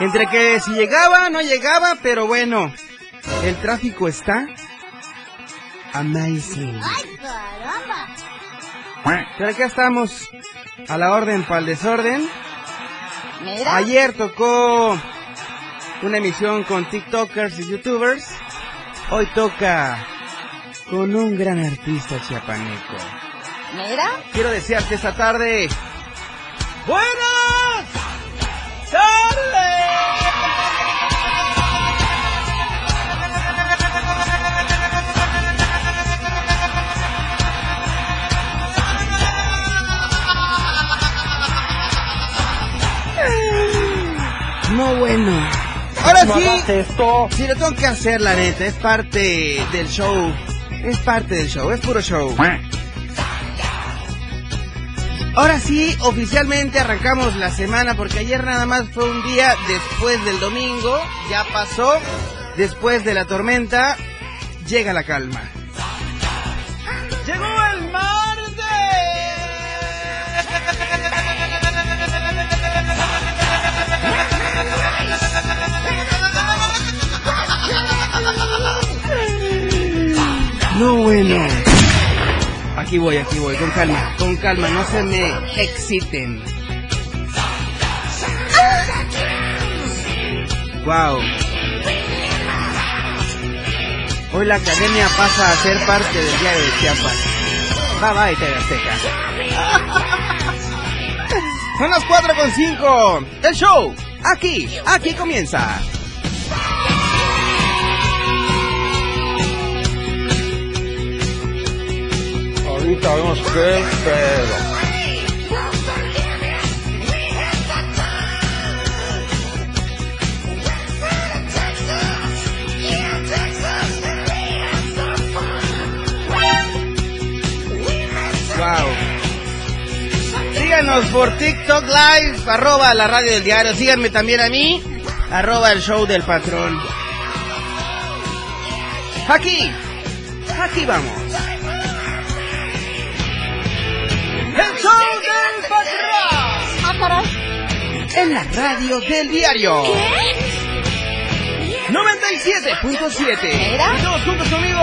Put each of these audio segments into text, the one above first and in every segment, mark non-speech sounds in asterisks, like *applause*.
Entre que si llegaba, no llegaba, pero bueno, el tráfico está amazing. ¡Ay, caramba! Pero acá estamos a la orden para el desorden. Mira. Ayer tocó una emisión con TikTokers y YouTubers. Hoy toca con un gran artista chiapaneco. Mira. Quiero desearte esta tarde. ¡Buenas tardes! No bueno. Ahora sí, sí lo tengo que hacer, la neta. Es parte del show. Es parte del show. Es puro show. Ahora sí, oficialmente arrancamos la semana porque ayer nada más fue un día después del domingo, ya pasó, después de la tormenta, llega la calma. Llegó el martes. No bueno. Aquí voy, aquí voy, con calma, con calma, no se me exciten. Wow. Hoy la academia pasa a ser parte del diario de Chiapas. Bye bye, TV Azteca. Son las 4 con 5. El show, aquí, aquí comienza. Vemos qué pedo. Wow. Síganos por TikTok Live, arroba la radio del diario. Síganme también a mí, arroba el show del patrón. Aquí, aquí vamos. En la radio del diario. ¿Qué? 97.7. Mira. Y todos juntos conmigo.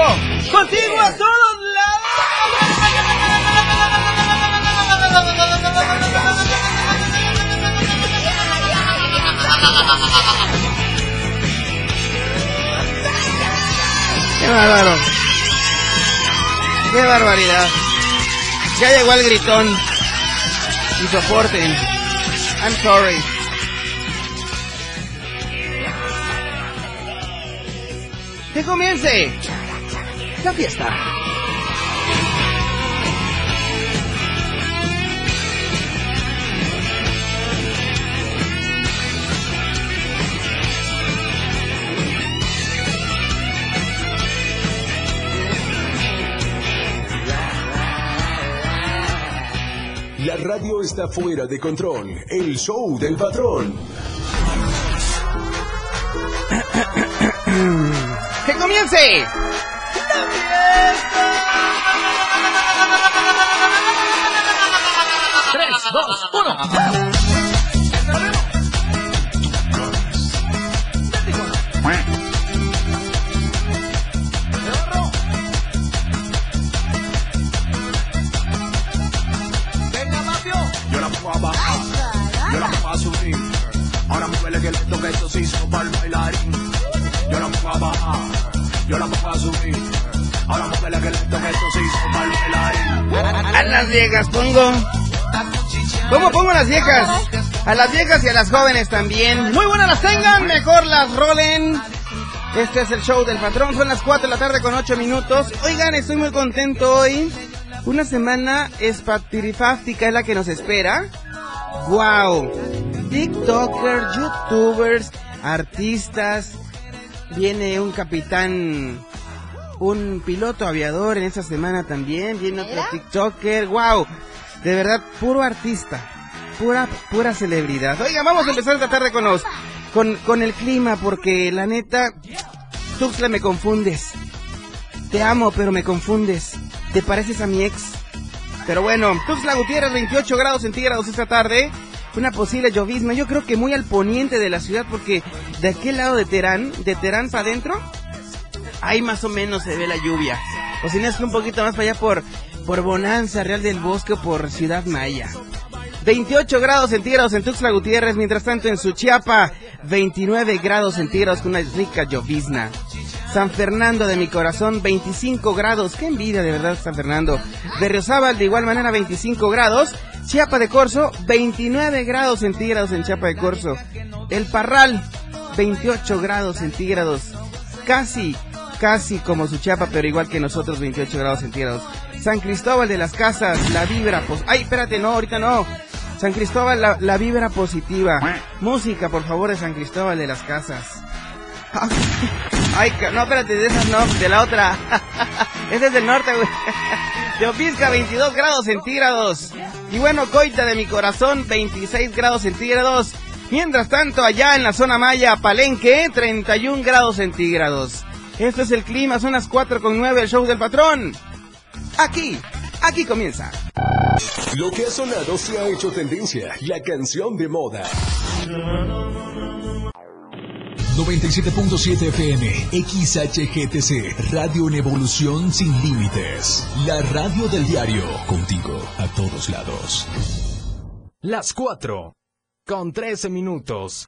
Contigo a todos lados. Qué bárbaro. Qué barbaridad. Ya llegó el gritón. Y soporten. I'm sorry. Que comience la fiesta. La radio está fuera de control. El show del patrón. *coughs* ¡Que comience! Tres, dos, uno. A las viejas pongo. ¿Cómo pongo a las viejas? A las viejas y a las jóvenes también. Muy buenas las tengan, mejor las rolen. Este es el show del patrón, son las 4 de la tarde con 8 minutos. Oigan, estoy muy contento hoy. Una semana espatirifástica es la que nos espera. ¡Wow! TikTokers, YouTubers, artistas. Viene un capitán, un piloto aviador en esta semana también. Viene otro. TikToker. ¡Wow! De verdad, puro artista. Pura, pura celebridad. Oigan, vamos a empezar esta tarde con los, con, con el clima, porque la neta, Tuxtla me confundes. Te amo, pero me confundes. Te pareces a mi ex. Pero bueno, Tuxtla Gutiérrez, 28 grados centígrados esta tarde. Una posible llovizna. Yo creo que muy al poniente de la ciudad, porque de aquel lado de Terán, de Terán para adentro, ahí más o menos se ve la lluvia. O si no es un poquito más para allá por, por Bonanza, Real del Bosque por Ciudad Maya. 28 grados centígrados en Tuxtla Gutiérrez, mientras tanto en Suchiapa, 29 grados centígrados con una rica llovizna. San Fernando de mi corazón, 25 grados. Qué envidia de verdad San Fernando. Berriozábal de igual manera 25 grados. Chiapa de Corzo, 29 grados centígrados en Chiapa de Corzo. El Parral, 28 grados centígrados. Casi, casi como su Chiapa, pero igual que nosotros, 28 grados centígrados. San Cristóbal de las Casas, la vibra pos... Ay, espérate, no, ahorita no. San Cristóbal, la, vibra positiva. Música, por favor, de San Cristóbal de las Casas. Ay, no, espérate, de esas no, de la otra. *laughs* Ese es del norte, güey. *laughs* Teopisca, 22 grados centígrados. Y bueno, Coita de mi corazón, 26 grados centígrados. Mientras tanto, allá en la zona maya, Palenque, 31 grados centígrados. Esto es el clima, son las 4 con 9, el show del patrón. Aquí, aquí comienza. Lo que ha sonado se ha hecho tendencia. La canción de moda. 97.7 FM, XHGTC, Radio en Evolución Sin Límites. La radio del diario, contigo a todos lados. Las 4. Con 13 minutos.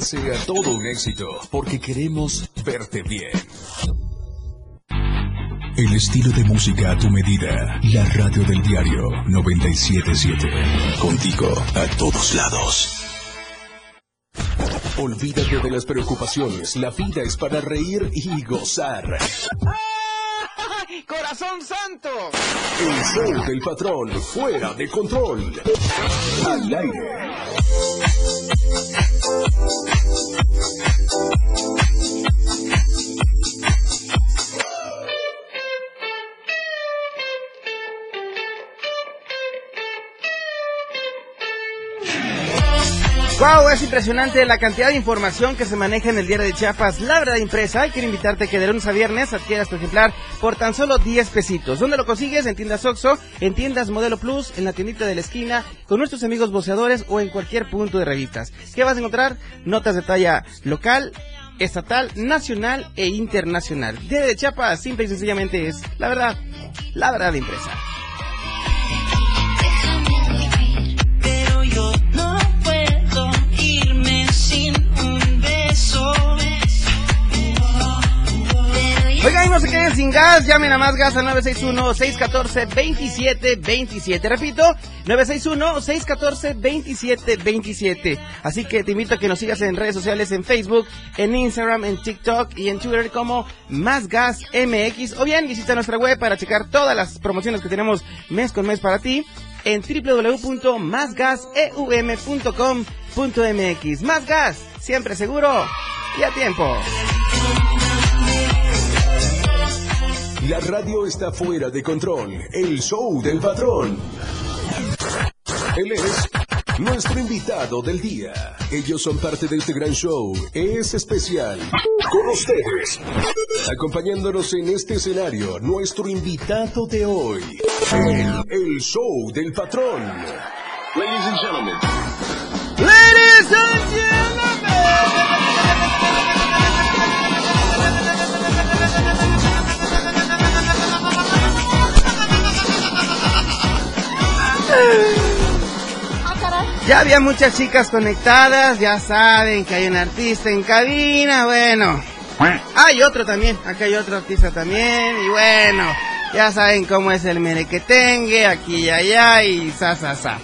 sea todo un éxito, porque queremos verte bien. El estilo de música a tu medida. La radio del diario 977. Contigo a todos lados. Olvídate de las preocupaciones, la vida es para reír y gozar. ¡Corazón santo! El show del patrón, fuera de control. Al aire. Wow, es impresionante la cantidad de información que se maneja en el diario de Chiapas. La verdad impresa, y quiero invitarte que de lunes a viernes adquieras tu ejemplar por tan solo 10 pesitos. ¿Dónde lo consigues? En tiendas Oxxo, en tiendas Modelo Plus, en la tiendita de la esquina, con nuestros amigos boceadores o en cualquier punto de revistas. ¿Qué vas a encontrar? Notas de talla local, estatal, nacional e internacional. Diario de Chiapas, simple y sencillamente es, la verdad, la verdad impresa. Oigan, y no se queden sin gas, llamen a más gas al 961-614-2727. Repito, 961-614-2727. Así que te invito a que nos sigas en redes sociales, en Facebook, en Instagram, en TikTok y en Twitter como Más Gas MX. O bien visita nuestra web para checar todas las promociones que tenemos mes con mes para ti en www.másgaseum.com.mx. Más gas, siempre seguro y a tiempo. La radio está fuera de control. El show del patrón. Él es nuestro invitado del día. Ellos son parte de este gran show. Es especial. Con ustedes. Acompañándonos en este escenario, nuestro invitado de hoy. El, el show del patrón. Ladies and gentlemen. Ya había muchas chicas conectadas, ya saben que hay un artista en cabina, bueno. Hay otro también, acá hay otro artista también, y bueno, ya saben cómo es el merequetengue, aquí y allá, y sa, sa, sa.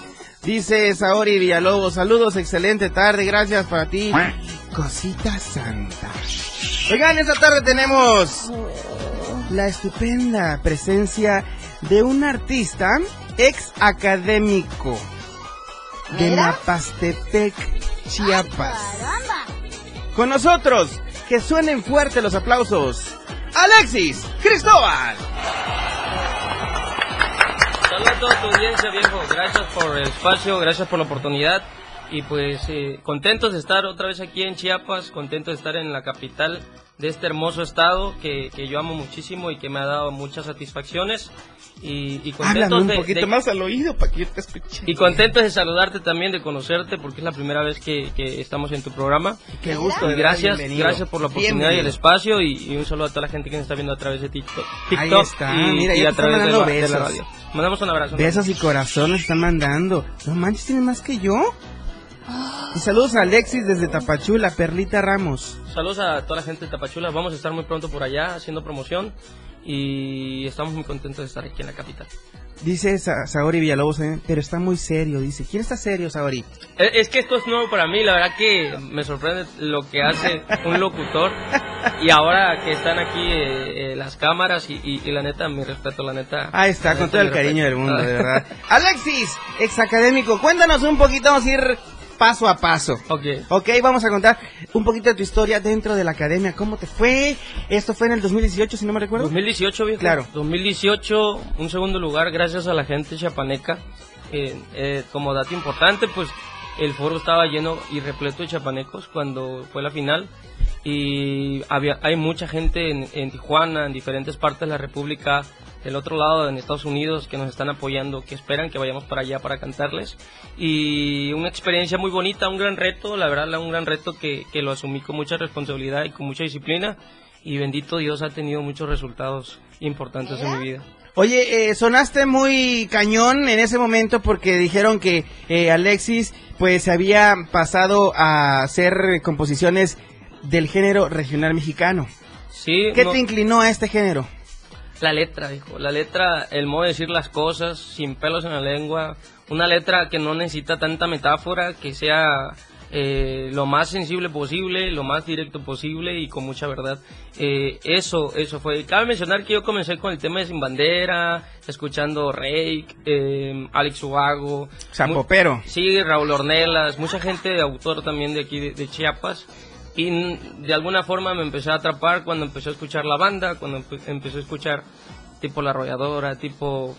Dice Saori Villalobos, saludos, excelente tarde, gracias para ti. Cosita santa. Oigan, esta tarde tenemos la estupenda presencia de un artista ex académico de. Mapastepec, Chiapas. Caramba. Con nosotros, que suenen fuerte los aplausos, Alexis Cristóbal. Saludos a toda tu audiencia, viejo. Gracias por el espacio, gracias por la oportunidad. Y pues eh, contentos de estar otra vez aquí en Chiapas, contentos de estar en la capital de este hermoso estado que, que yo amo muchísimo y que me ha dado muchas satisfacciones. Y, y contentos un de, poquito de- más al oído para que yo te escuche. y contentos de saludarte también, de conocerte, porque es la primera vez que, que estamos en tu programa. Qué gusto, Y gracias, bienvenido. gracias por la oportunidad y Bienvenido. el espacio y, y un saludo a toda la gente que nos está viendo a través de TikTok, Ahí TikTok está, y, mira, y a través de la, de la radio. Mandamos un abrazo. Besos y corazones están mandando. No manches, tiene más que yo. Y saludos a Alexis desde Tapachula, Perlita Ramos. Saludos a toda la gente de Tapachula. Vamos a estar muy pronto por allá haciendo promoción y estamos muy contentos de estar aquí en la capital. Dice Sa- Saori Villalobos, eh, pero está muy serio, dice. ¿Quién está serio, Saori? Eh, Es que esto es nuevo para mí, la verdad que me sorprende lo que hace *laughs* un locutor y ahora que están aquí eh, eh, las cámaras y, y- y la neta, mi respeto, la neta. Ahí está, la con neta, todo el mi cariño del respeto. mundo, de *laughs* verdad. Alexis, ex académico, cuéntanos un poquito, vamos a ir paso a paso. Ok. Ok, vamos a contar un poquito de tu historia dentro de la academia. ¿Cómo te fue? Esto fue en el 2018, si no me recuerdo. 2018, viejo. Claro. 2018, un segundo lugar gracias a la gente chapaneca. Eh, eh, como dato importante, pues el foro estaba lleno y repleto de chapanecos cuando fue la final. Y había, hay mucha gente en, en Tijuana, en diferentes partes de la República, del otro lado en Estados Unidos, que nos están apoyando, que esperan que vayamos para allá para cantarles. Y una experiencia muy bonita, un gran reto, la verdad, un gran reto que, que lo asumí con mucha responsabilidad y con mucha disciplina. Y bendito Dios ha tenido muchos resultados importantes en mi vida. Oye, eh, sonaste muy cañón en ese momento porque dijeron que eh, Alexis pues se había pasado a hacer composiciones del género regional mexicano. Sí, ¿Qué no- te inclinó a este género? La letra, dijo. La letra, el modo de decir las cosas, sin pelos en la lengua. Una letra que no necesita tanta metáfora, que sea eh, lo más sensible posible, lo más directo posible y con mucha verdad. Eh, eso, eso fue. Cabe mencionar que yo comencé con el tema de Sin Bandera, escuchando Rake, eh, Alex Ubago. Zapopero. Mu- Sí, Raúl Ornelas, mucha gente de autor también de aquí de, de Chiapas. Y de alguna forma me empecé a atrapar cuando empecé a escuchar la banda, cuando empe- empecé a escuchar tipo La Arrolladora, tipo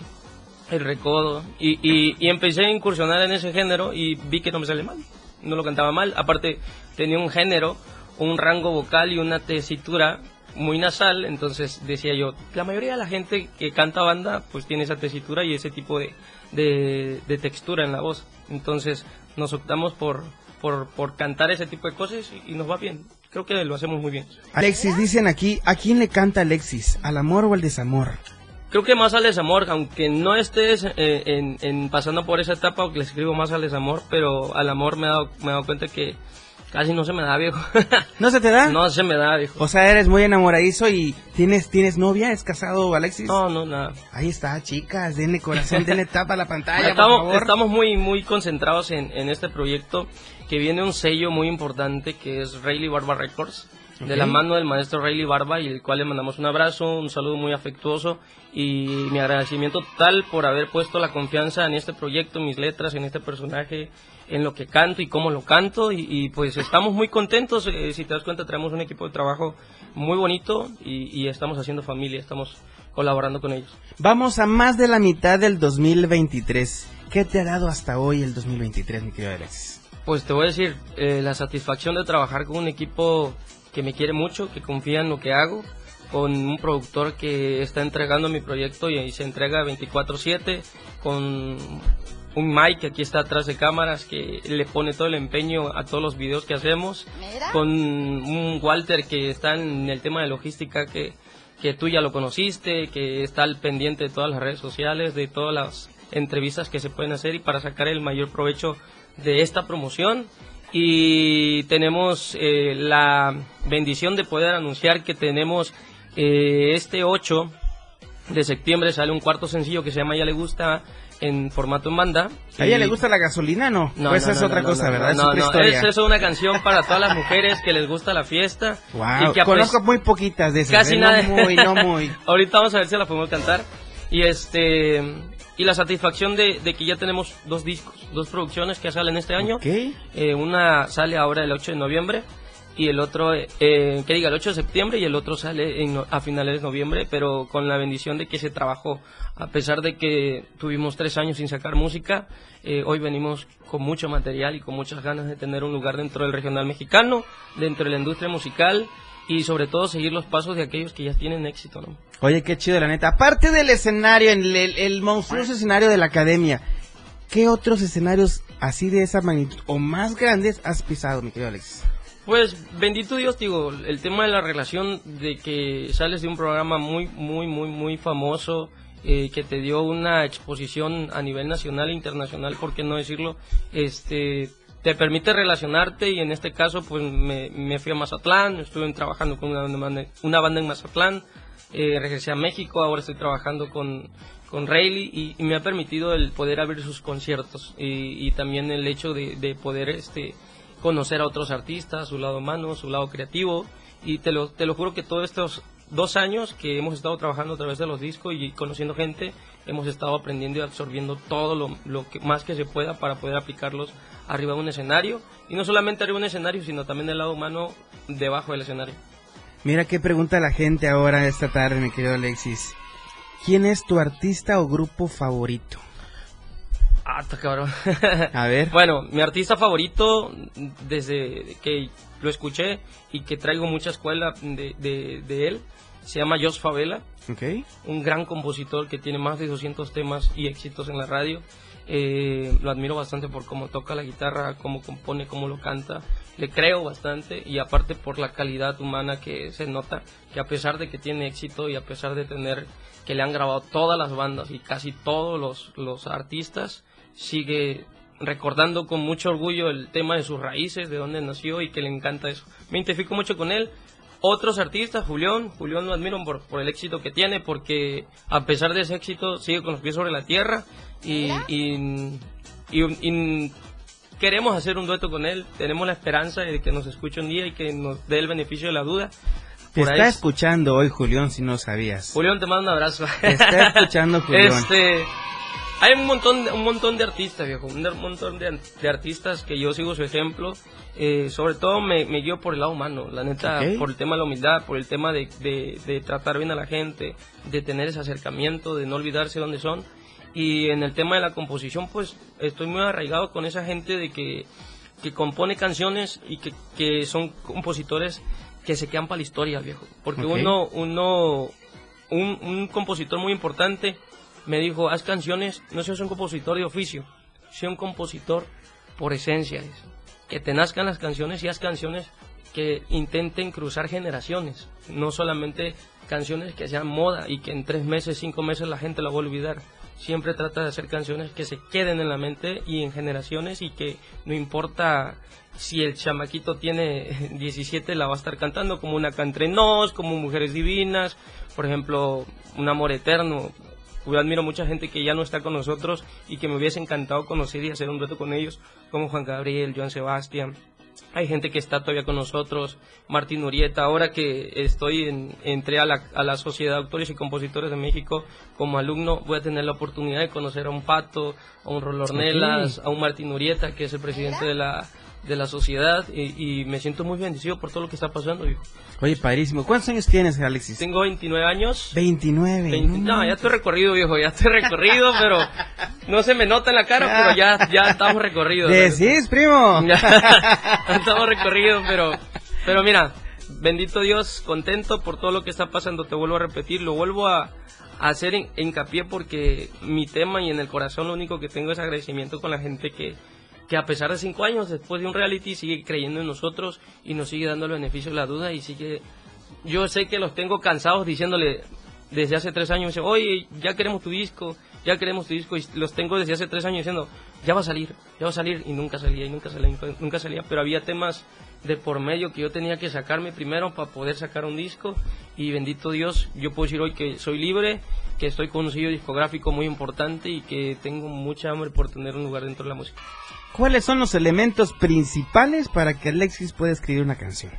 El Recodo. Y, y, y empecé a incursionar en ese género y vi que no me sale mal. No lo cantaba mal. Aparte, tenía un género, un rango vocal y una tesitura muy nasal. Entonces decía yo, la mayoría de la gente que canta banda pues tiene esa tesitura y ese tipo de, de, de textura en la voz. Entonces nos optamos por, por, por cantar ese tipo de cosas y, y nos va bien. Creo que lo hacemos muy bien. Alexis, dicen aquí, ¿a quién le canta Alexis? ¿Al amor o al desamor? Creo que más al desamor, aunque no estés eh, en, en pasando por esa etapa, aunque le escribo más al desamor, pero al amor me he dado, me he dado cuenta que casi no se me da, viejo. *laughs* ¿No se te da? no se me da, viejo. O sea, eres muy enamoradizo y tienes tienes novia, ¿es casado Alexis? No, no, nada. Ahí está, chicas, denle corazón, denle tapa a la pantalla, *laughs* por estamos, favor. estamos muy, muy concentrados en, en este proyecto que viene un sello muy importante que es Rayleigh Barba Records. De la mano del maestro Rayleigh Barba y el cual le mandamos un abrazo, un saludo muy afectuoso y mi agradecimiento total por haber puesto la confianza en este proyecto, mis letras, en este personaje, en lo que canto y cómo lo canto y, y, pues estamos muy contentos, eh, si te das cuenta traemos un equipo de trabajo muy bonito y, y estamos haciendo familia, estamos colaborando con ellos. Vamos a más de la mitad del 2023. ¿Qué te ha dado hasta hoy el 2023, mi querido Alexis? Pues te voy a decir, eh, la satisfacción de trabajar con un equipo que me quiere mucho, que confía en lo que hago, con un productor que está entregando mi proyecto y, y se entrega 24/7, con un Mike que aquí está atrás de cámaras que le pone todo el empeño a todos los videos que hacemos, Mira. con un Walter que está en el tema de logística que, que tú ya lo conociste, que está al pendiente de todas las redes sociales, de todas las entrevistas que se pueden hacer y para sacar el mayor provecho de esta promoción. Y tenemos eh, la bendición de poder anunciar que tenemos eh, este 8 de septiembre sale un cuarto sencillo que se llama Ya le gusta en formato en banda. ¿A ella Y- le gusta la gasolina no? no, pues no, es no, otra cosa, ¿verdad? es No, otra no, historia. es, es una canción para todas las mujeres que les gusta la fiesta. Wow, y que conozco pes- muy poquitas de esas. Casi ¿eh? nada. No muy, no muy. *laughs* Ahorita vamos a ver si la podemos cantar. Y este y la satisfacción de, de que ya tenemos dos discos, dos producciones que salen este año. Ok. Eh, una sale ahora el 8 de noviembre y el otro, eh, que diga, el 8 de septiembre y el otro sale en a finales de noviembre, pero con la bendición de que se trabajó. A pesar de que tuvimos tres años sin sacar música, eh, hoy venimos con mucho material y con muchas ganas de tener un lugar dentro del regional mexicano, dentro de la industria musical y sobre todo seguir los pasos de aquellos que ya tienen éxito, ¿no? Oye, qué chido, la neta. Aparte del escenario, el, el, el monstruoso escenario de la academia, ¿qué otros escenarios así de esa magnitud o más grandes has pisado, mi querido Alexis? Pues bendito Dios, digo, el tema de la relación de que sales de un programa muy, muy, muy, muy famoso, eh, que te dio una exposición a nivel nacional e internacional, por qué no decirlo, este, te permite relacionarte y en este caso pues me, fui a Mazatlán, estuve trabajando con una, banda- en Mazatlán, eh, regresé a México, ahora estoy trabajando con, con Rayleigh y, me ha permitido el poder abrir sus conciertos y, también el hecho de, de poder este conocer a otros artistas, su lado humano, su lado creativo. Y te lo, te lo juro que todos estos dos años que hemos estado trabajando a través de los discos y conociendo gente, hemos estado aprendiendo y absorbiendo todo lo, lo que más que se pueda para poder aplicarlos arriba de un escenario y no solamente arriba de un escenario, sino también el lado humano debajo del escenario. Mira qué pregunta la gente ahora esta tarde, mi querido Alexis. ¿Quién es tu artista o grupo favorito? Ah, está cabrón. A ver. *laughs* Bueno, mi artista favorito desde que lo escuché y que traigo mucha escuela de, de, de él se llama Jos Favela, Ok. un gran compositor que tiene más de 200 temas y éxitos en la radio. Eh, lo admiro bastante por cómo toca la guitarra, cómo compone, cómo lo canta. Le creo bastante y aparte por la calidad humana que se nota, que a pesar de que tiene éxito y a pesar de tener que le han grabado todas las bandas y casi todos los, los artistas, sigue recordando con mucho orgullo el tema de sus raíces, de dónde nació y que le encanta eso. Me identifico mucho con él. Otros artistas, Julián, Julián lo admiro por, por el éxito que tiene, porque a pesar de ese éxito sigue con los pies sobre la tierra y, y, y- y queremos hacer un dueto con él, tenemos la esperanza de que nos escuche un día y que nos dé el beneficio de la duda. Te Por está es- escuchando hoy, Julián, si no sabías. Julián, te mando un abrazo. Te está escuchando, *laughs* Julián. Este, hay un montón, un montón de artistas, viejo, un montón de, de artistas que yo sigo su ejemplo. Eh, sobre todo me, me guío por el lado humano, la neta, por el tema de la humildad, por el tema de, de- de tratar bien a la gente, de tener ese acercamiento, de no olvidarse dónde son. Y en el tema de la composición, pues estoy muy arraigado con esa gente de que, que compone canciones y que, que son compositores que se quedan para la historia, viejo. Porque uno, uno, un, un compositor muy importante me dijo, haz canciones, no seas un compositor de oficio, sea un compositor por esencia. Que te nazcan las canciones y haz canciones que intenten cruzar generaciones, no solamente canciones que sean moda y que en tres meses, cinco meses la gente la va a olvidar. Siempre trata de hacer canciones que se queden en la mente y en generaciones y que no importa si el chamaquito tiene *laughs* 17 la va a estar cantando como una entre nos, como Mujeres Divinas, por ejemplo, Un Amor Eterno. Yo admiro mucha gente que ya no está con nosotros y que me hubiese encantado conocer y hacer un dueto con ellos, como Juan Gabriel, Joan Sebastián. Hay gente que está todavía con nosotros, Martín Urieta. Ahora que estoy en, entré a la, a la Sociedad de Autores y Compositores de México como alumno, voy a tener la oportunidad de conocer a un Pato, a un Rolornelas, a un Martín Urieta, que es el presidente de la de la sociedad y, y me siento muy bendecido por todo lo que está pasando. Oye, padrísimo. ¿Cuántos años tienes, Alexis? Tengo 29 años. 29. 20 no, ya estoy recorrido, viejo, ya estoy recorrido, pero no se me nota en la cara, pero ya, ya estamos recorridos. ¿Decís, primo? *laughs* Ya estamos recorridos, pero, pero mira, bendito Dios, contento por todo lo que está pasando, te vuelvo a repetir, lo vuelvo a, a hacer hin- hincapié porque mi tema y en el corazón lo único que tengo es agradecimiento con la gente que, que a pesar de cinco años después de un reality sigue creyendo en nosotros y nos sigue dando el beneficio de la duda y sigue yo sé que los tengo cansados diciéndole desde hace tres años, oye, ya queremos tu disco, ya queremos tu disco, y los tengo desde hace tres años diciendo, ya va a salir, ya va a salir, y nunca salía, y nunca salía, nunca salía, pero había temas de por medio que yo tenía que sacarme primero para poder sacar un disco, y bendito Dios, yo puedo decir hoy que soy libre, que estoy con un sello discográfico muy importante y que tengo mucha hambre por tener un lugar dentro de la música. ¿Cuáles son los elementos principales para que Alexis pueda escribir una canción?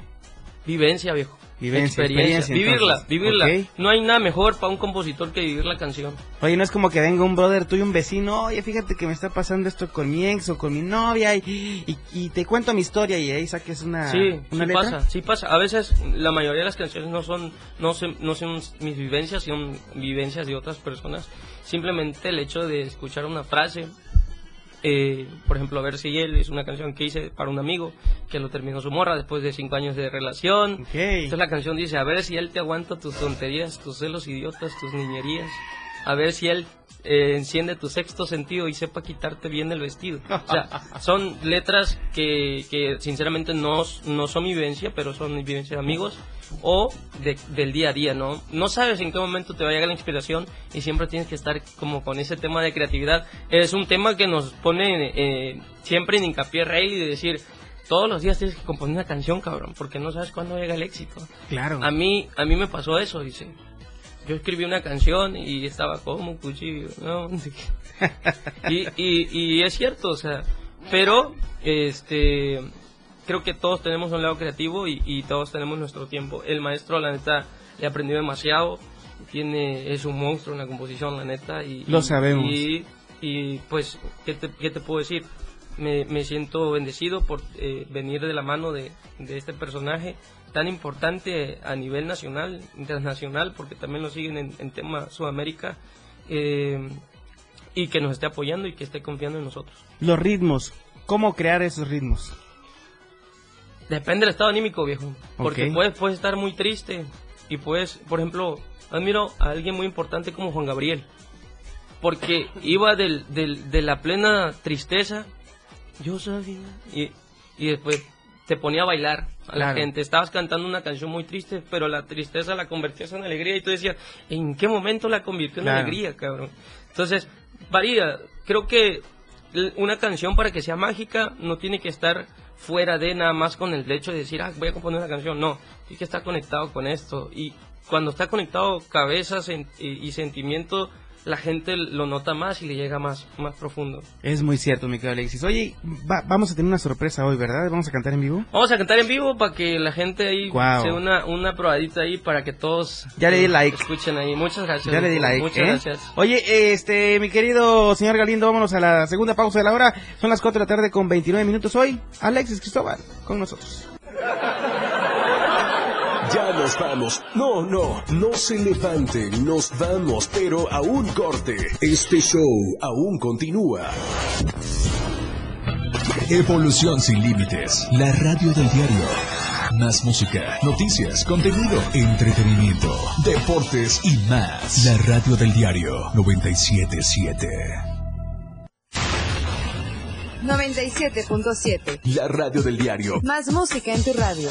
Vivencia, viejo. Vivencia, experiencia, experiencia, vivirla, vivirla. No hay nada mejor para un compositor que vivir la canción. Oye, no es como que venga un brother tuyo, un vecino, oye, fíjate que me está pasando esto con mi ex o con mi novia y, y, y te cuento mi historia y ahí saques una, Sí, una sí letra. pasa, sí pasa. A veces la mayoría de las canciones no son, no son, no son mis vivencias, son vivencias de otras personas. Simplemente el hecho de escuchar una frase, eh, por ejemplo, a ver si él es una canción que hice para un amigo que lo terminó su morra después de cinco años de relación. Entonces la canción dice, a ver si él te aguanta tus tonterías, tus celos idiotas, tus niñerías. A ver si él eh, enciende tu sexto sentido y sepa quitarte bien el vestido. O sea, *laughs* son letras que, que sinceramente no, no son mi vivencia, pero son mi vivencia de amigos o de- del día a día, ¿no? No sabes en qué momento te va a llegar la inspiración y siempre tienes que estar como con ese tema de creatividad. Es un tema que nos pone eh, siempre en hincapié Rey de decir, todos los días tienes que componer una canción, cabrón, porque no sabes cuándo llega el éxito. Claro. A mí, a mí me pasó eso, dice. Yo escribí una canción y estaba como un cuchillo, ¿no? *laughs* y, y, y es cierto, o sea, pero este creo que todos tenemos un lado creativo y, y todos tenemos nuestro tiempo. El maestro, la neta, le aprendió demasiado, tiene es un monstruo en la composición, la neta. Y, Lo sabemos. Y, y, pues, ¿qué te, qué te puedo decir? Me, me siento bendecido por eh, venir de la mano de, de este personaje tan importante a nivel nacional, internacional, porque también lo siguen en, en tema Sudamérica, eh, y que nos esté apoyando y que esté confiando en nosotros. Los ritmos, ¿cómo crear esos ritmos? Depende del estado anímico, viejo. Porque Ok. puedes, puedes estar muy triste y puedes, por ejemplo, admiro a alguien muy importante como Juan Gabriel. Porque iba del, del- de la plena tristeza, yo sabía, y, y después te ponía a bailar a la gente. Estabas cantando una canción muy triste, pero la tristeza la convertías en alegría y tú decías, ¿en qué momento la convirtió en Claro. alegría, cabrón? Entonces, varía. Creo que una canción para que sea mágica no tiene que estar fuera de nada más con el hecho de decir, ah, voy a componer una canción. No, tiene que estar conectado con esto. Y cuando está conectado cabeza sen- y, y sentimiento, la gente lo nota más y le llega más, más profundo. Es muy cierto, mi querido Alexis. Oye, va- vamos a tener una sorpresa hoy, ¿verdad? ¿Vamos a cantar en vivo? Vamos a cantar en vivo para que la gente ahí Guau. se una, una probadita ahí para que todos Ya le di like. escuchen ahí. Muchas gracias. Ya le di like, Muchas ¿eh? gracias. Oye, este, mi querido señor Galindo, vámonos a la segunda pausa de la hora. Son las 4 de la tarde con 29 minutos hoy. Alexis Cristóbal, con nosotros. Nos vamos. No, no, no se levanten, nos vamos, pero a un corte. Este show aún continúa. Evolución sin límites. La radio del diario. Más música, noticias, contenido, entretenimiento, deportes y más. La radio del diario 977. 97.7. La radio del diario. Más música en tu radio.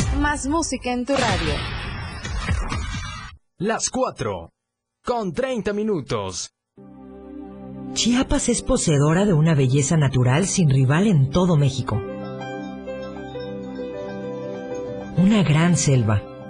Más música en tu radio. Las 4. Con 30 minutos. Chiapas es poseedora de una belleza natural sin rival en todo México. una gran selva,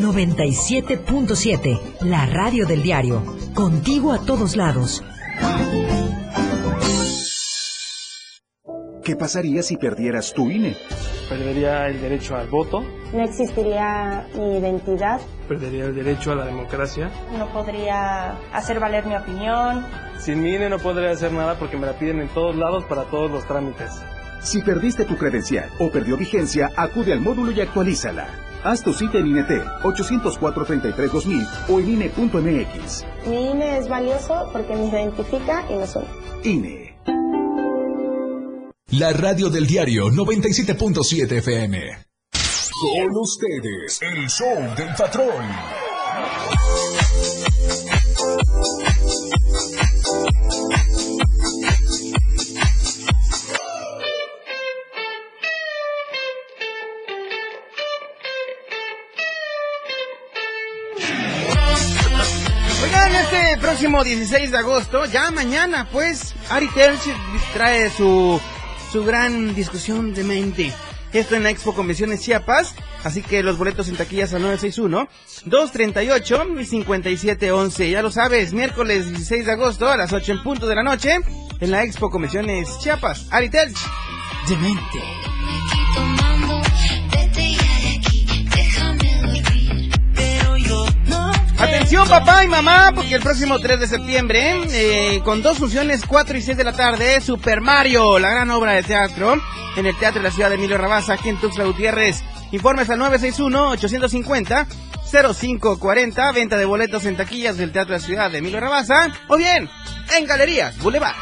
97.7, la radio del diario. Contigo a todos lados. ¿Qué pasaría si perdieras tu INE? Perdería el derecho al voto. No existiría mi identidad. Perdería el derecho a la democracia. No podría hacer valer mi opinión. Sin mi INE no podría hacer nada porque me la piden en todos lados para todos los trámites. Si perdiste tu credencial o perdió vigencia, acude al módulo y actualízala. Haz tu cita en INET 804-33-2000 o en INE.mx. Mi INE es valioso porque me identifica y nos une. INE. La radio del diario 97.7 FM. Con ustedes, el show del patrón. Próximo 16 de agosto, ya mañana, pues, Ari Telch trae su, su gran discusión de mente. Esto en la Expo Convenciones Chiapas, así que los boletos en taquillas al 961-238-5711. Ya lo sabes, miércoles 16 de agosto a las 8 en punto de la noche, en la Expo Convenciones Chiapas. Ari Telch, de Atención papá y mamá, porque el próximo 3 de septiembre, eh, con dos funciones, 4 y 6 de la tarde, Super Mario, la gran obra de teatro, en el Teatro de la Ciudad de Emilio Rabaza, aquí en Tuxtla Gutiérrez. Informes al 961-850-0540, venta de boletos en taquillas del Teatro de la Ciudad de Emilio Rabaza, o bien, en Galerías Boulevard.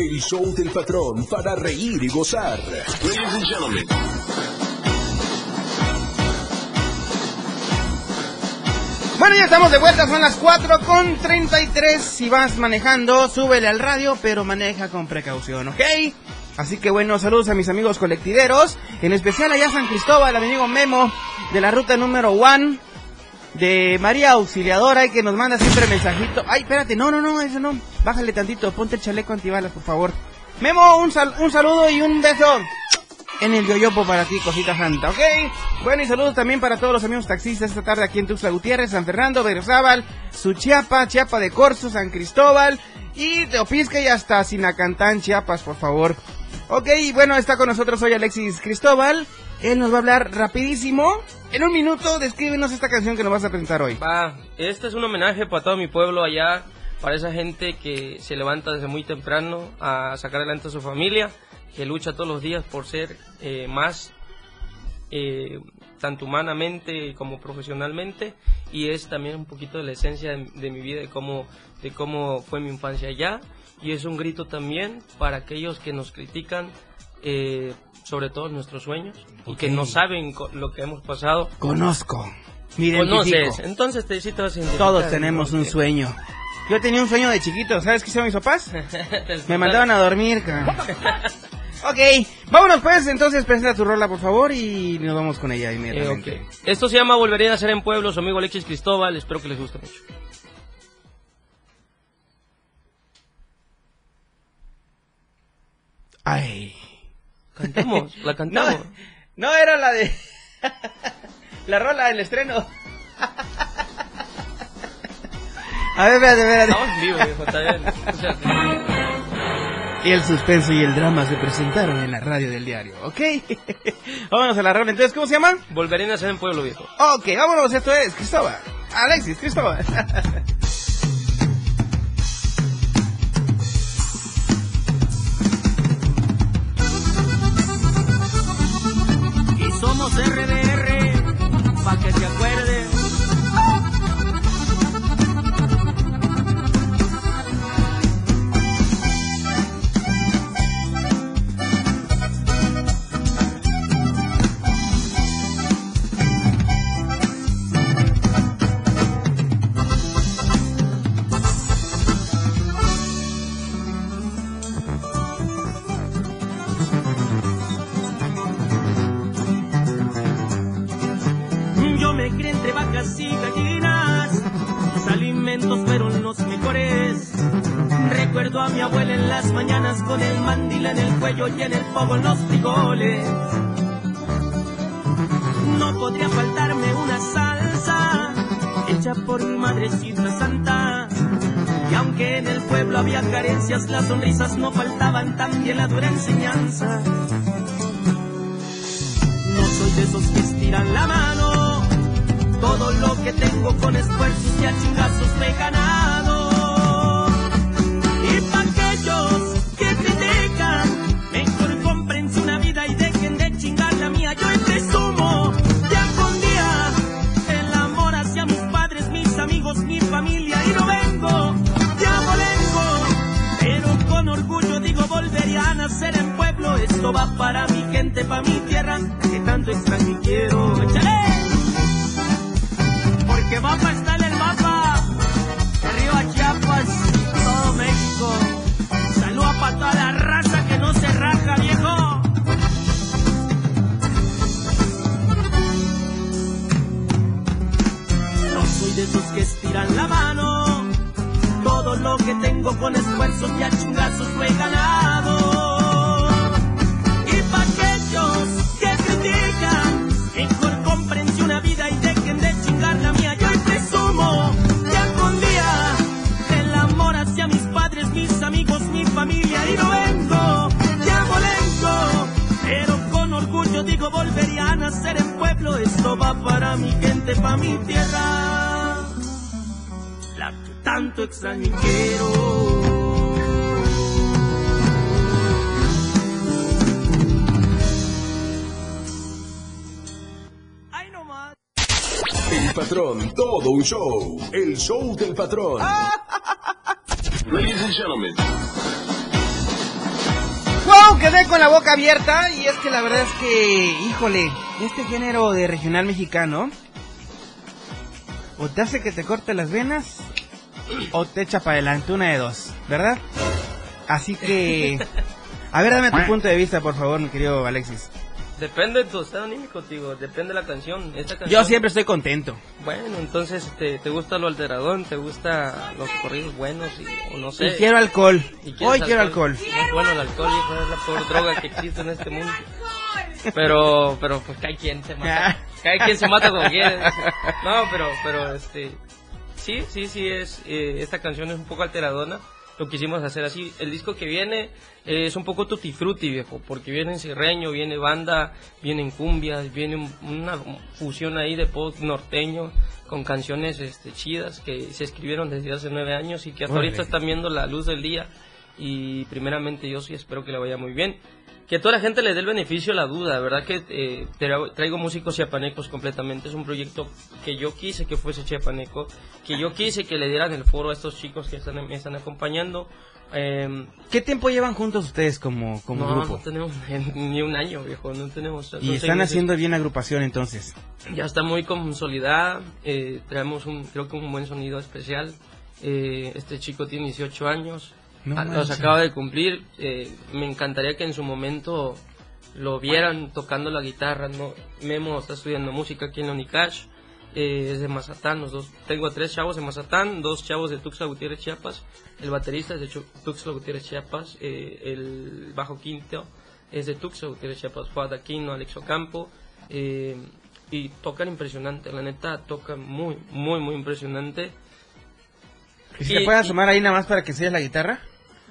El show del patrón para reír y gozar. Ladies and gentlemen. Bueno, ya estamos de vuelta, son las 4 con 33. Si vas manejando, súbele al radio, pero maneja con precaución, ¿ok? Así que bueno, saludos a mis amigos colectiveros, en especial allá San Cristóbal, a mi amigo Memo, de la ruta número 1, de María Auxiliadora, y que nos manda siempre mensajito. Ay, espérate, no, no, no, eso no. Bájale tantito, ponte el chaleco antibalas, por favor. Memo, un, sal un saludo y un beso en el yoyopo para ti, cosita santa, ¿ok? Bueno, y saludos también para todos los amigos taxistas esta tarde aquí en Tuxtla Gutiérrez, San Fernando, Berzábal, Suchiapa, Chiapa de Corzo, San Cristóbal y Teopisca y hasta Sinacantán, Chiapas, por favor. Ok, bueno, está con nosotros hoy Alexis Cristóbal. Él nos va a hablar rapidísimo. En un minuto, descríbenos esta canción que nos vas a presentar hoy. Va, este es un homenaje para todo mi pueblo allá, para esa gente que se levanta desde muy temprano a sacar adelante a su familia, que lucha todos los días por ser eh, más, eh, tanto humanamente como profesionalmente, y es también un poquito de la esencia de, de mi vida, de cómo, de cómo fue mi infancia allá, y es un grito también para aquellos que nos critican. Eh, sobre todo nuestros sueños y que no saben lo que hemos pasado. Conozco. Identifico. Conoces, entonces te sí te vas a identificar, Todos tenemos un sueño. Yo tenía un sueño de chiquito, ¿sabes qué hicieron mis papás? *laughs* Me mandaban a dormir, cabrón. *laughs* Ok, vámonos pues, entonces presenta tu rola por favor y nos vamos con ella Eh, inmediatamente. ok. Esto se llama Volvería a nacer en pueblo, su amigo Alexis Cristóbal, espero que les guste mucho. Ay. Cantamos, la *laughs* cantamos. No, no era la de... *laughs* la rola del estreno. A ver, espérate, espérate. Estamos en vivo, viejo, está bien. Y el suspenso y el drama se presentaron en la radio del diario, ¿ok? *laughs* vámonos a la rola, entonces, ¿cómo se llama? Volveré a nacer en pueblo, viejo. Ok, vámonos, esto es Cristóbal. Alexis, Cristóbal. Somos RDR, pa' que te acuerdes. Recuerdo a mi abuela en las mañanas con el mandil en el cuello y en el fogón los frijoles. No podría faltarme una salsa hecha por mi madrecita santa. Y aunque en el pueblo había carencias, las sonrisas no faltaban, también la dura enseñanza. No soy de esos que estiran la mano, todo lo que tengo con esfuerzos y a chingazos me he Esto va para mi gente, para mi tierra, que tanto extraño y quiero. ¡Échale! Porque mapa está en el mapa, de Río a Chiapas, todo México. Saluda para toda la raza que no se raja, viejo. No soy de esos que estiran la mano. Todo lo que tengo con esfuerzos y a chingazos lo ganado. Pueblo. Esto va para mi gente, para mi tierra, la que tanto extraño y quiero. El patrón, todo un show. El show del patrón. *laughs* Ladies and gentlemen. ¡Wow! Quedé con la boca abierta y es que la verdad es que, híjole, este género de regional mexicano o te hace que te corte las venas o te echa para adelante, una de dos, ¿verdad? Así que, a ver, dame tu *laughs* punto de vista, por favor, mi querido Alexis. Depende de tu estado anímico, digo, depende de la canción. Esta canción Yo siempre estoy contento. Bueno, entonces te, te gusta lo alteradón, te gusta los corridos buenos y o no sé. Y quiero alcohol. Y Hoy quiero alcohol. No es bueno el alcohol, hijo, es la peor droga que existe en este mundo. Pero, pero pues cada quien se mata. Cada quien se mata como quiere. *laughs* No, pero, pero este, sí, sí, sí es, eh, esta canción es un poco alteradona. Lo quisimos hacer así. El disco que viene es un poco tutti frutti, viejo, porque viene en sirreño, viene banda, viene en cumbias, viene un- una fusión ahí de pop norteño con canciones este, chidas que se escribieron desde hace nueve años y que hasta ahorita están viendo la luz del día. Y primeramente yo sí espero que le vaya muy bien. Que toda la gente le dé el beneficio a la duda, ¿verdad? Que eh, traigo, músicos chiapanecos completamente. Es un proyecto que yo quise que fuese chiapaneco, que yo quise que le dieran el foro a estos chicos que están, me están acompañando. Eh, ¿Qué tiempo llevan juntos ustedes como, como no, grupo? no tenemos *laughs* ni un año, viejo. No tenemos. y están haciendo bien agrupación entonces. Ya está muy consolidada. eh, traemos un, creo que un buen sonido especial. Eh, este chico tiene 18 años. No ah, los acaba de cumplir. eh, me encantaría que en su momento lo vieran tocando la guitarra. ¿no? Memo está estudiando música aquí en la Unicash. eh, es de Mazatán, los dos. Tengo tres chavos de Mazatán, dos chavos de Tuxtla Gutiérrez, Chiapas. El baterista es de Tuxtla Gutiérrez, Chiapas. eh, el bajo quinto es de Tuxtla Gutiérrez, Chiapas. Fuad Aquino, Alex Ocampo. eh, y tocan impresionante, la neta, tocan muy, muy, muy impresionante. ¿Y si Y- te puedes asomar ahí nada más para que enseñes la guitarra?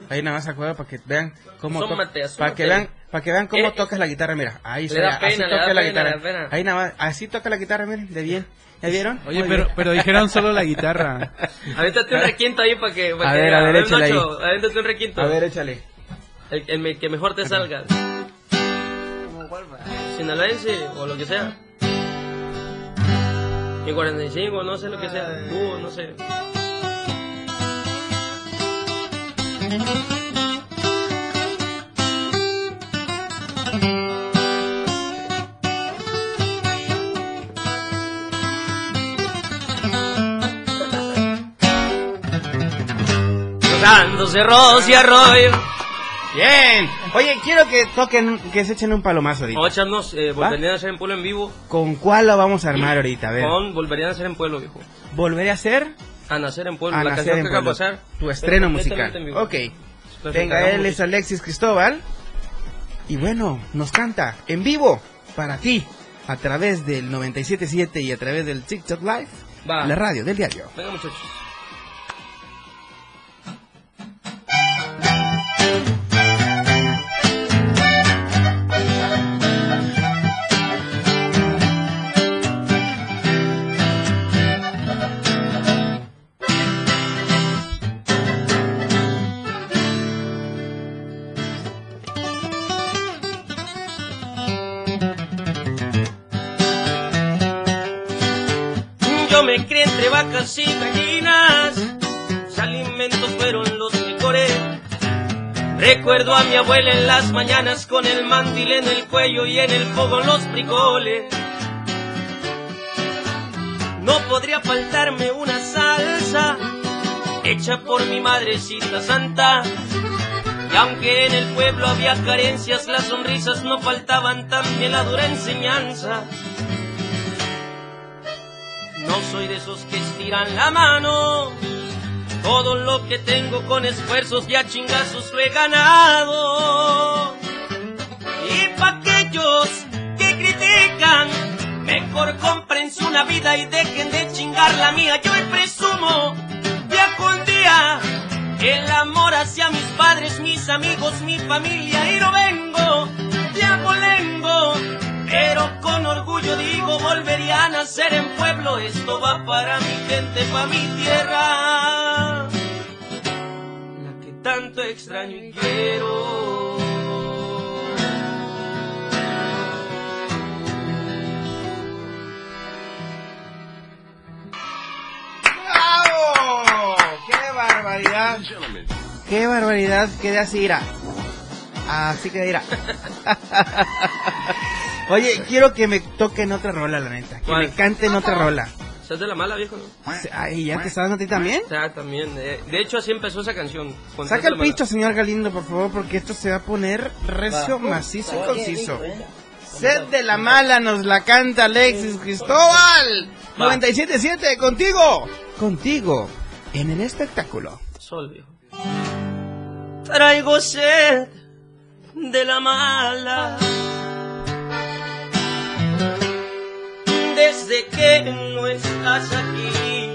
Ahí nada más acuerdo para que vean cómo Asómate, para que vean para que vean cómo Eh, tocas la guitarra, mira, ahí se da así pena, le toca da la pena, guitarra. le da pena. Ahí nada más, así toca la guitarra, miren, de bien. ¿Ya vieron? Oye, Muy pero, bien. pero dijeron solo la guitarra. *laughs* Avéntate un requinto ahí para que. para A que- ver, a ver, échale ahí. Nacho, avéntate un requinto. A ver, échale. El, que mejor te salga. Sinaloense o lo que sea. Y 45, no sé lo que sea. Uh, no sé. Cruzando cerros y arroyos Bien. Oye, quiero que toquen, que se echen un palomazo ahorita. Vamos a echarnos, eh, volverían a ser en pueblo en vivo. ¿Con cuál lo vamos a armar ahorita? A ver. Con volverían a ser en pueblo, viejo. ¿Volveré a hacer? A nacer en pueblo, A la nacer canción en que acaba de pueblo. pasar. Tu estreno musical. en vivo. Ok. Venga, él es Alexis Cristóbal. Y bueno, nos canta en vivo para ti a través del 977 y a través del TikTok Live. Va. La radio del diario. Venga, muchachos. Recuerdo a mi abuela en las mañanas con el mandil en el cuello y en el fogón los frijoles. No podría faltarme una salsa hecha por mi madrecita santa. Y aunque en el pueblo había carencias, las sonrisas no faltaban, también la dura enseñanza. No soy de esos que estiran la mano. Todo lo que tengo con esfuerzos y a chingazos lo he ganado. Y pa' aquellos que critican, mejor cómprense una vida y dejen de chingar la mía. Yo hoy presumo, viajo un día, el amor hacia mis padres, mis amigos, mi familia. Y no vengo de abolengo, pero con orgullo digo, volvería a nacer en pueblo. Esto va para mi gente, para mi tierra. Que tanto extraño y quiero. ¡Bravo! ¡Qué barbaridad! ¡Qué barbaridad! Quedé así, ira. Así quedé, ira. *laughs* Oye, quiero que me toquen otra rola, la neta. Que ¿Cuál? me canten otra rola. ¿Estás de la mala, viejo? no? Ay, ¿ya te dando a ti también? Ya, también. eh, De hecho, así empezó esa canción. con Saca el pito, señor Galindo, por favor, porque esto se va a poner recio, Va. macizo y conciso. Sed de la mala nos la canta Alexis Cristóbal. Va. 97.7, contigo. Contigo, en el espectáculo. Sol, viejo. Traigo sed de la mala. Desde que no estás aquí.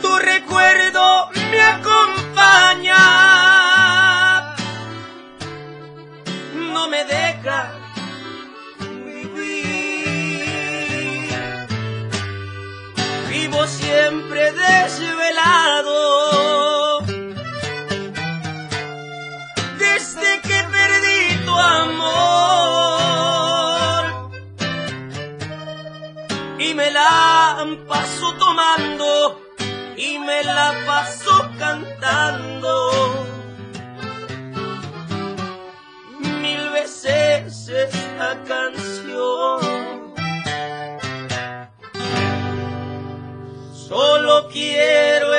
Tu recuerdo me acompaña. No me deja vivir. Vivo siempre desvelado. Y me la paso cantando. Mil veces esta canción. Solo quiero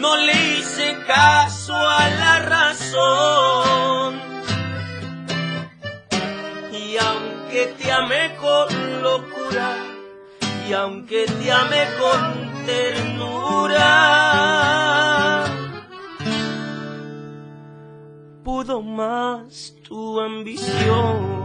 No le hice caso a la razón. Y aunque te amé con locura, y aunque te amé con ternura, pudo más tu ambición.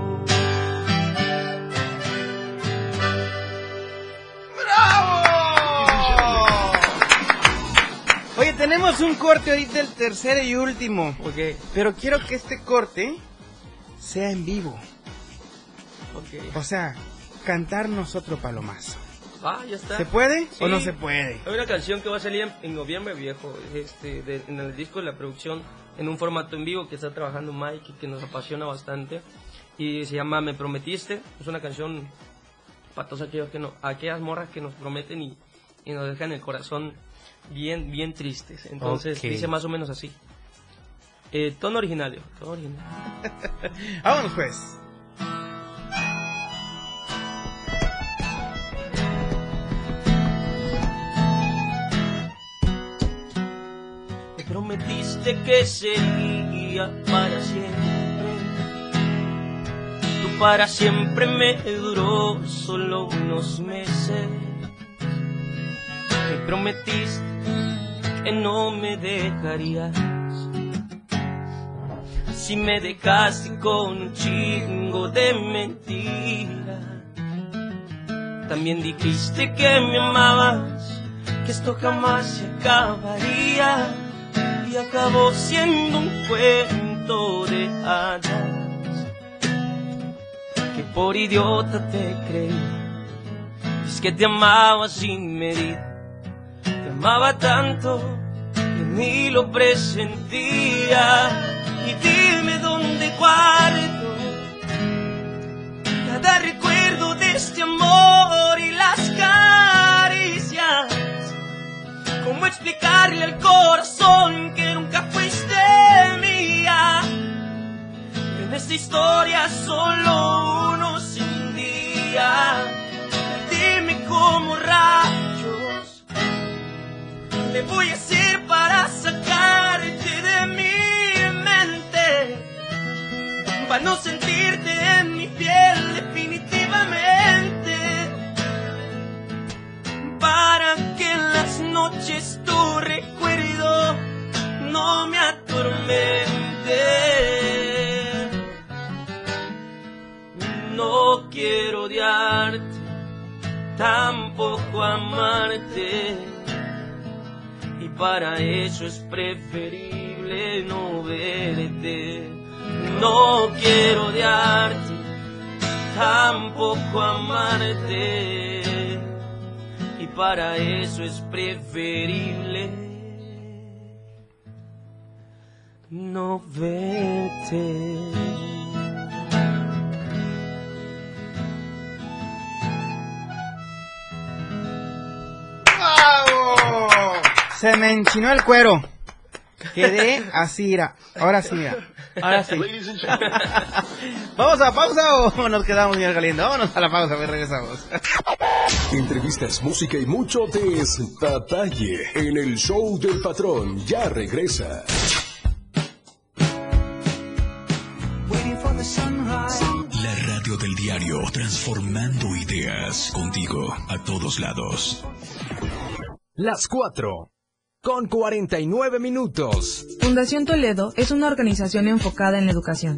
Oye, tenemos un corte ahorita, el tercero y último. Pero quiero que este corte sea en vivo. O sea, cantarnos otro palomazo. Ah, ya está. ¿Se puede o Sí. no se puede? Hay una canción que va a salir en, en noviembre, viejo, este, de- en el disco de la producción, en un formato en vivo que está trabajando Mike y que nos apasiona bastante. Y se llama Me Prometiste. Es una canción para todos aquellos que no, aquellas morras que nos prometen y, y nos dejan el corazón bien, bien tristes. Entonces Ok. dice más o menos así. Eh, tono original, tono original. *laughs* Vámonos pues. Me prometiste que sería para siempre. Tú para siempre me duró solo unos meses. Me prometiste que no me dejarías. Si me dejaste con un chingo de mentiras. También dijiste que me amabas, que esto jamás se acabaría y acabó siendo un cuento de hadas que por idiota te creí es que te amaba sin medida amaba tanto que ni lo presentía y dime dónde guardo cada recuerdo de este amor y las caricias ¿Cómo explicarle al corazón que nunca fuiste mía? En esta historia solo uno sin día. Dime cómo rayos le voy a hacer para sacarte de mi mente. Para no sentirte en mi piel definitivamente para que en las noches tu recuerdo no me atormente. No quiero odiarte, tampoco amarte. Para eso es preferible no verte. No quiero odiarte, tampoco amarte y para eso es preferible no verte. Se me enchinó el cuero. Quedé *laughs* así, mira. Ahora sí, mira. Ahora sí. ¿Vamos a pausa o *laughs* nos quedamos señor Galindo? Vámonos a la pausa, pues regresamos. Entrevistas, música y mucho detalle en el show del patrón. Ya regresa. La radio del diario, transformando ideas contigo a todos lados. Las 4. Con 49 minutos. Fundación Toledo es una organización enfocada en la educación.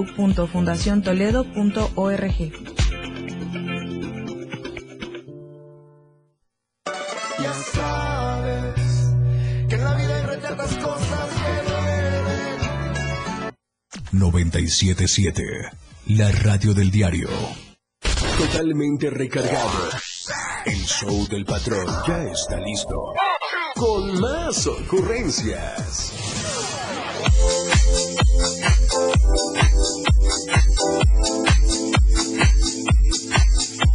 www.fundaciontoledo.org. Ya sabes que en la vida hay retratas cosas que duelen. 977. La radio del diario. Totalmente recargado. El show del patrón ya está listo. Con más ocurrencias. Thank you.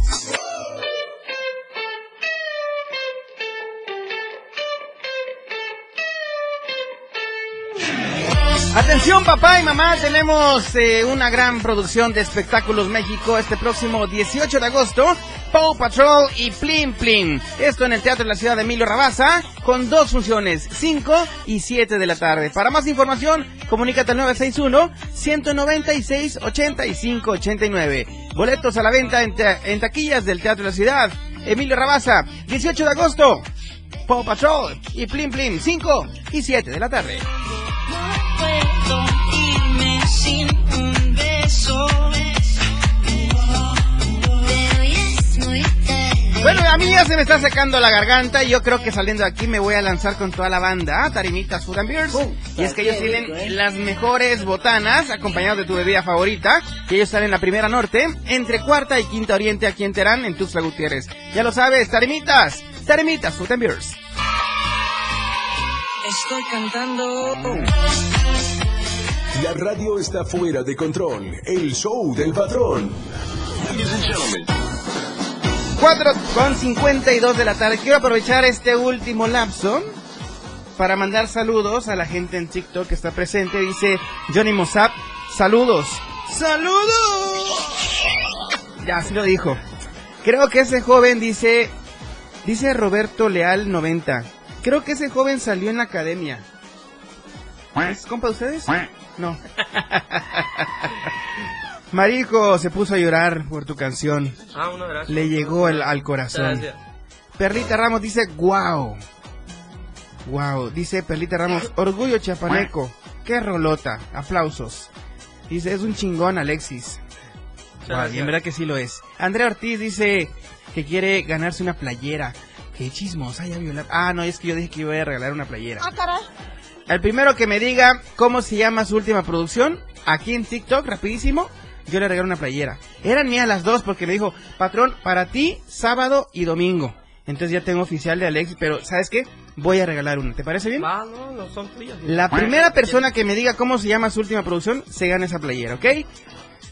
Atención papá y mamá, tenemos eh, una gran producción de Espectáculos México este próximo 18 de agosto. Paw Patrol y Plim Plim. Esto en el Teatro de la Ciudad de Emilio Rabaza con dos funciones, 5 y 7 de la tarde. Para más información, comunícate al 961-196-8589. Boletos a la venta en, ta- en taquillas del Teatro de la Ciudad. Emilio Rabaza. 18 de agosto, Paw Patrol y Plim Plim, 5 y 7 de la tarde. Bueno, a mí ya se me está secando la garganta y yo creo que saliendo de aquí me voy a lanzar con toda la banda, ¿ah? Tarimitas Food and Beers. y es que ellos tienen rico, ¿eh? las mejores botanas, acompañados de tu bebida favorita, que ellos están en la primera norte, entre cuarta y quinta oriente aquí en Terán, en Tuxtla Gutiérrez. Ya lo sabes, Tarimitas, Tarimitas Food and Beers. Estoy cantando. La radio está fuera de control. El show del patrón. 4 con 52 de la tarde. Quiero aprovechar este último lapso para mandar saludos a la gente en TikTok que está presente. Dice Johnny Mozap, saludos. ¡Saludos! Ya, así lo dijo. Creo que ese joven dice, dice Roberto Leal 90. Creo que ese joven salió en la academia. ¿Es compa de ustedes? No. Marijo se puso a llorar por tu canción. Ah, una gracias. Le llegó el- al corazón. Gracias. Perlita Ramos dice, wow. Wow. Dice Perlita Ramos, orgullo chapaneco. Qué rolota. Aplausos. Dice, es un chingón Alexis. Y gracias. en verdad que sí lo es. Andrea Ortiz dice que quiere ganarse una playera. Qué chismosa, ya violar. Ah, no, es que yo dije que iba a regalar una playera. Ah, caray. El primero que me diga cómo se llama su última producción, aquí en TikTok, rapidísimo, yo le regalo una playera. Eran mías las dos porque me dijo, patrón, para ti, sábado y domingo. Entonces ya tengo oficial de Alexis, pero ¿sabes qué? Voy a regalar una. ¿Te parece bien? Ah, no, no son tuyas. La primera persona que me diga cómo se llama su última producción, se gana esa playera, ¿ok?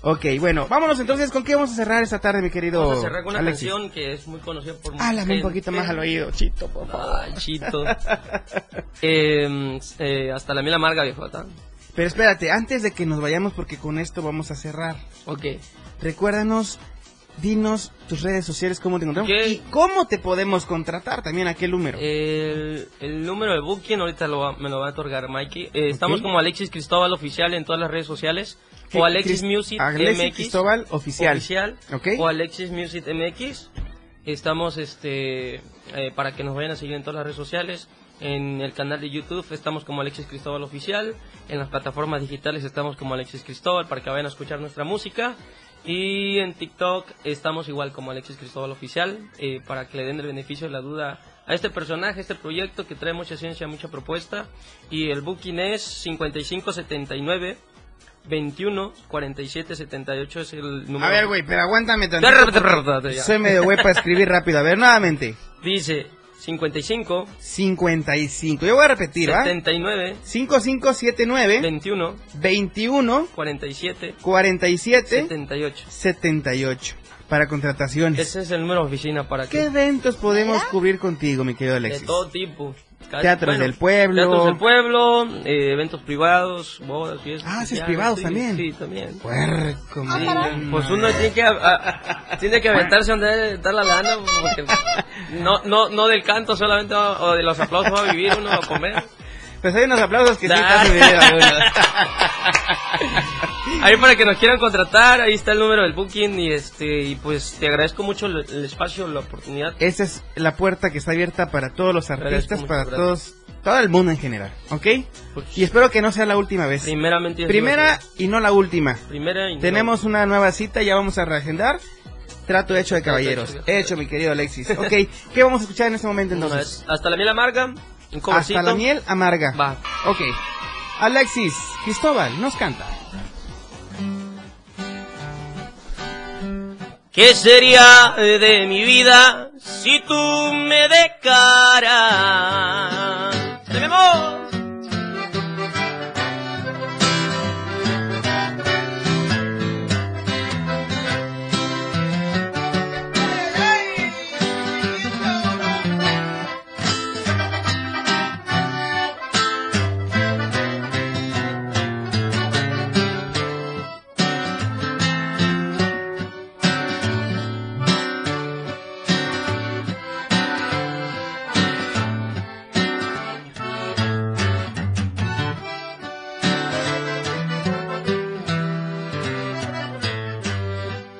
Ok, bueno, vámonos entonces, ¿con qué vamos a cerrar esta tarde, mi querido Vamos a cerrar con una Alexis? canción que es muy conocida por mucha Háblame un poquito más al oído, Chito, por favor. Ay, Chito. *laughs* Eh, eh, hasta la miel amarga, viejo. ¿tá? Pero espérate, antes de que nos vayamos, porque con esto vamos a cerrar. Ok. Recuérdanos, dinos tus redes sociales, cómo te encontramos y cómo te podemos contratar también, a qué número. El, el número de booking ahorita lo va- me lo va a otorgar Mikey. Eh, Estamos como Alexis Cristóbal Oficial en todas las redes sociales. ¿Qué? O Alexis Music Alexis MX. Cristóbal Oficial. Ok. O Alexis Music MX. Estamos este eh, para que nos vayan a seguir en todas las redes sociales. En el canal de YouTube estamos como Alexis Cristóbal Oficial. En las plataformas digitales estamos como Alexis Cristóbal para que vayan a escuchar nuestra música. Y en TikTok estamos igual como Alexis Cristóbal Oficial eh, para que le den el beneficio de la duda a este personaje, a este proyecto que trae mucha ciencia, mucha propuesta. Y el booking es 5579 21 47 78 es el número. A ver, güey, pero aguántame tantito. Soy medio güey para escribir rápido. A ver, nuevamente. Dice 55 55. Yo voy a repetir, ¿va? 79 5579 21 21 47 47 78. 78. Para contrataciones. Ese es el número de oficina para ¿Qué que eventos podemos cubrir contigo, mi querido de Alexis? todo tipo. Teatros del pueblo. Teatros del pueblo, eh, eventos privados, bodas, fiestas. Ah, ¿haces especiales, privados sí, también? Sí, también. Puerco, Sí, man. pues uno tiene que, a- a- *laughs* tiene que aventarse donde debe estar la lana, porque no, no, no del canto solamente va- o de los aplausos va a vivir uno a comer. Pues hay unos aplausos que sí Ah. te hacen vivir. *laughs* Ahí para que nos quieran contratar, ahí está el número del booking y este y pues te agradezco mucho el, el espacio, la oportunidad. Esa es la puerta que está abierta para todos los artistas, para gracias. todos, todo el mundo en general, ¿ok? Y espero que no sea la última vez. Primeramente Primera y no la última. primera y no- Tenemos una nueva cita, ya vamos a reagendar. Trato hecho de Trato caballeros. hecho, Hecho, mi querido Alexis. Ok, *laughs* ¿qué vamos a escuchar en este momento entonces? Hasta la miel amarga, un. Hasta la miel amarga. Va. Ok. Alexis, Cristóbal, nos canta. ¿Qué sería de mi vida si tú me dejaras? ¡De!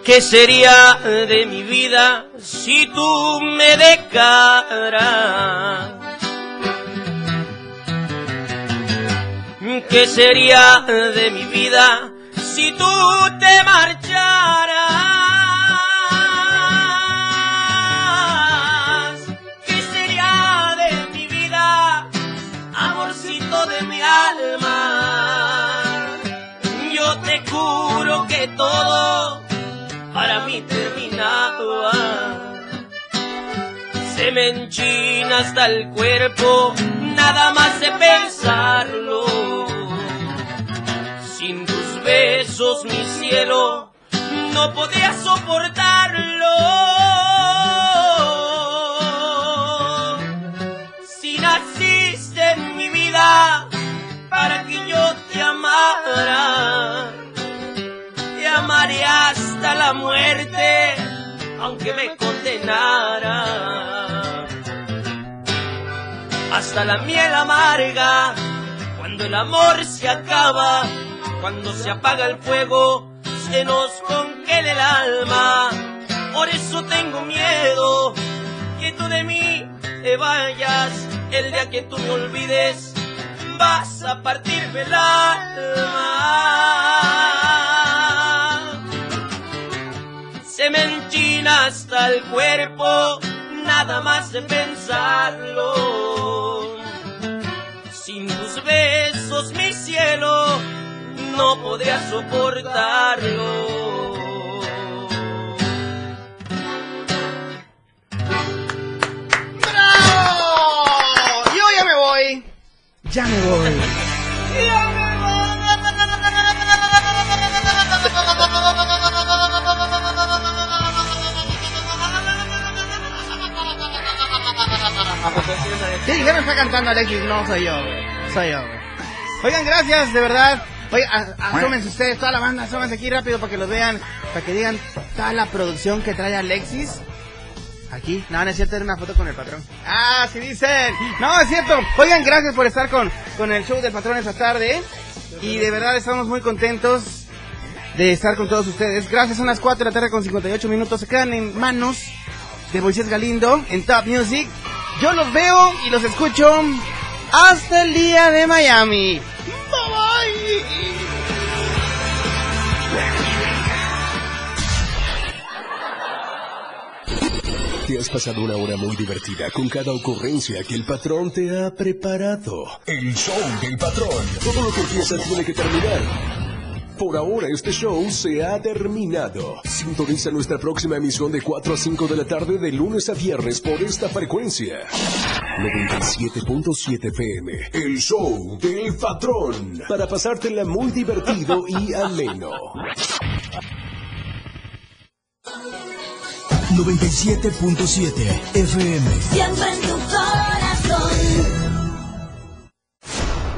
¿Qué sería de mi vida si tú me dejaras? ¿Qué sería de mi vida si tú te marcharas? ¿Qué sería de mi vida, amorcito de mi alma? Yo te juro que todo para mí terminaba. Se me enchina hasta el cuerpo, nada más de pensarlo. Sin tus besos, mi cielo, no podía soportarlo. Si naciste en mi vida para que yo te amara, hasta la muerte, aunque me condenara. Hasta la miel amarga, cuando el amor se acaba, cuando se apaga el fuego, se nos congela el alma. Por eso tengo miedo que tú de mí te vayas, el día que tú me olvides, vas a partirme el alma. Hasta el cuerpo, nada más de pensarlo. Sin tus besos, mi cielo, no podría soportarlo. ¡Bravo! Yo ya me voy. Ya me voy. Sí, ya me está cantando Alexis, no soy yo. Soy yo. Oigan, gracias, de verdad. Oigan, asómense ustedes, toda la banda, asómense aquí rápido para que los vean, para que digan toda la producción que trae Alexis. Aquí, no, no es cierto, era una foto con el patrón. Ah, sí dicen. No, es cierto. Oigan, gracias por estar con, con el show del patrón esta tarde. Y de verdad estamos muy contentos de estar con todos ustedes. Gracias, son las 4 de la tarde con 58 minutos. Se quedan en manos de Moisés Galindo en Top Music. Yo los veo y los escucho hasta el día de Miami. Bye bye. Te has pasado una hora muy divertida con cada ocurrencia que el patrón te ha preparado. El show del patrón. Todo lo que empieza tiene que terminar. Por ahora este show se ha terminado. Sintoniza nuestra próxima emisión de 4 a 5 de la tarde de lunes a viernes por esta frecuencia. 97.7 FM. El show del patrón. Para pasártela muy divertido y ameno. 97.7 FM. Siempre en tu corazón.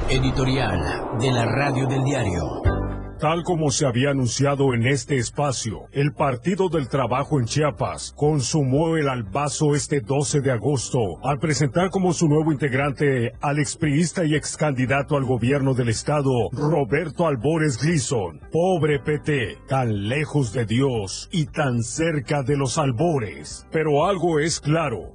Editorial de la Radio del Diario. Tal como se había anunciado en este espacio, el Partido del Trabajo en Chiapas consumó el albazo este 12 de agosto al presentar como su nuevo integrante al expriista y ex candidato al gobierno del estado, Roberto Albores Gleason. Pobre PT, tan lejos de Dios y tan cerca de los albores. Pero algo es claro,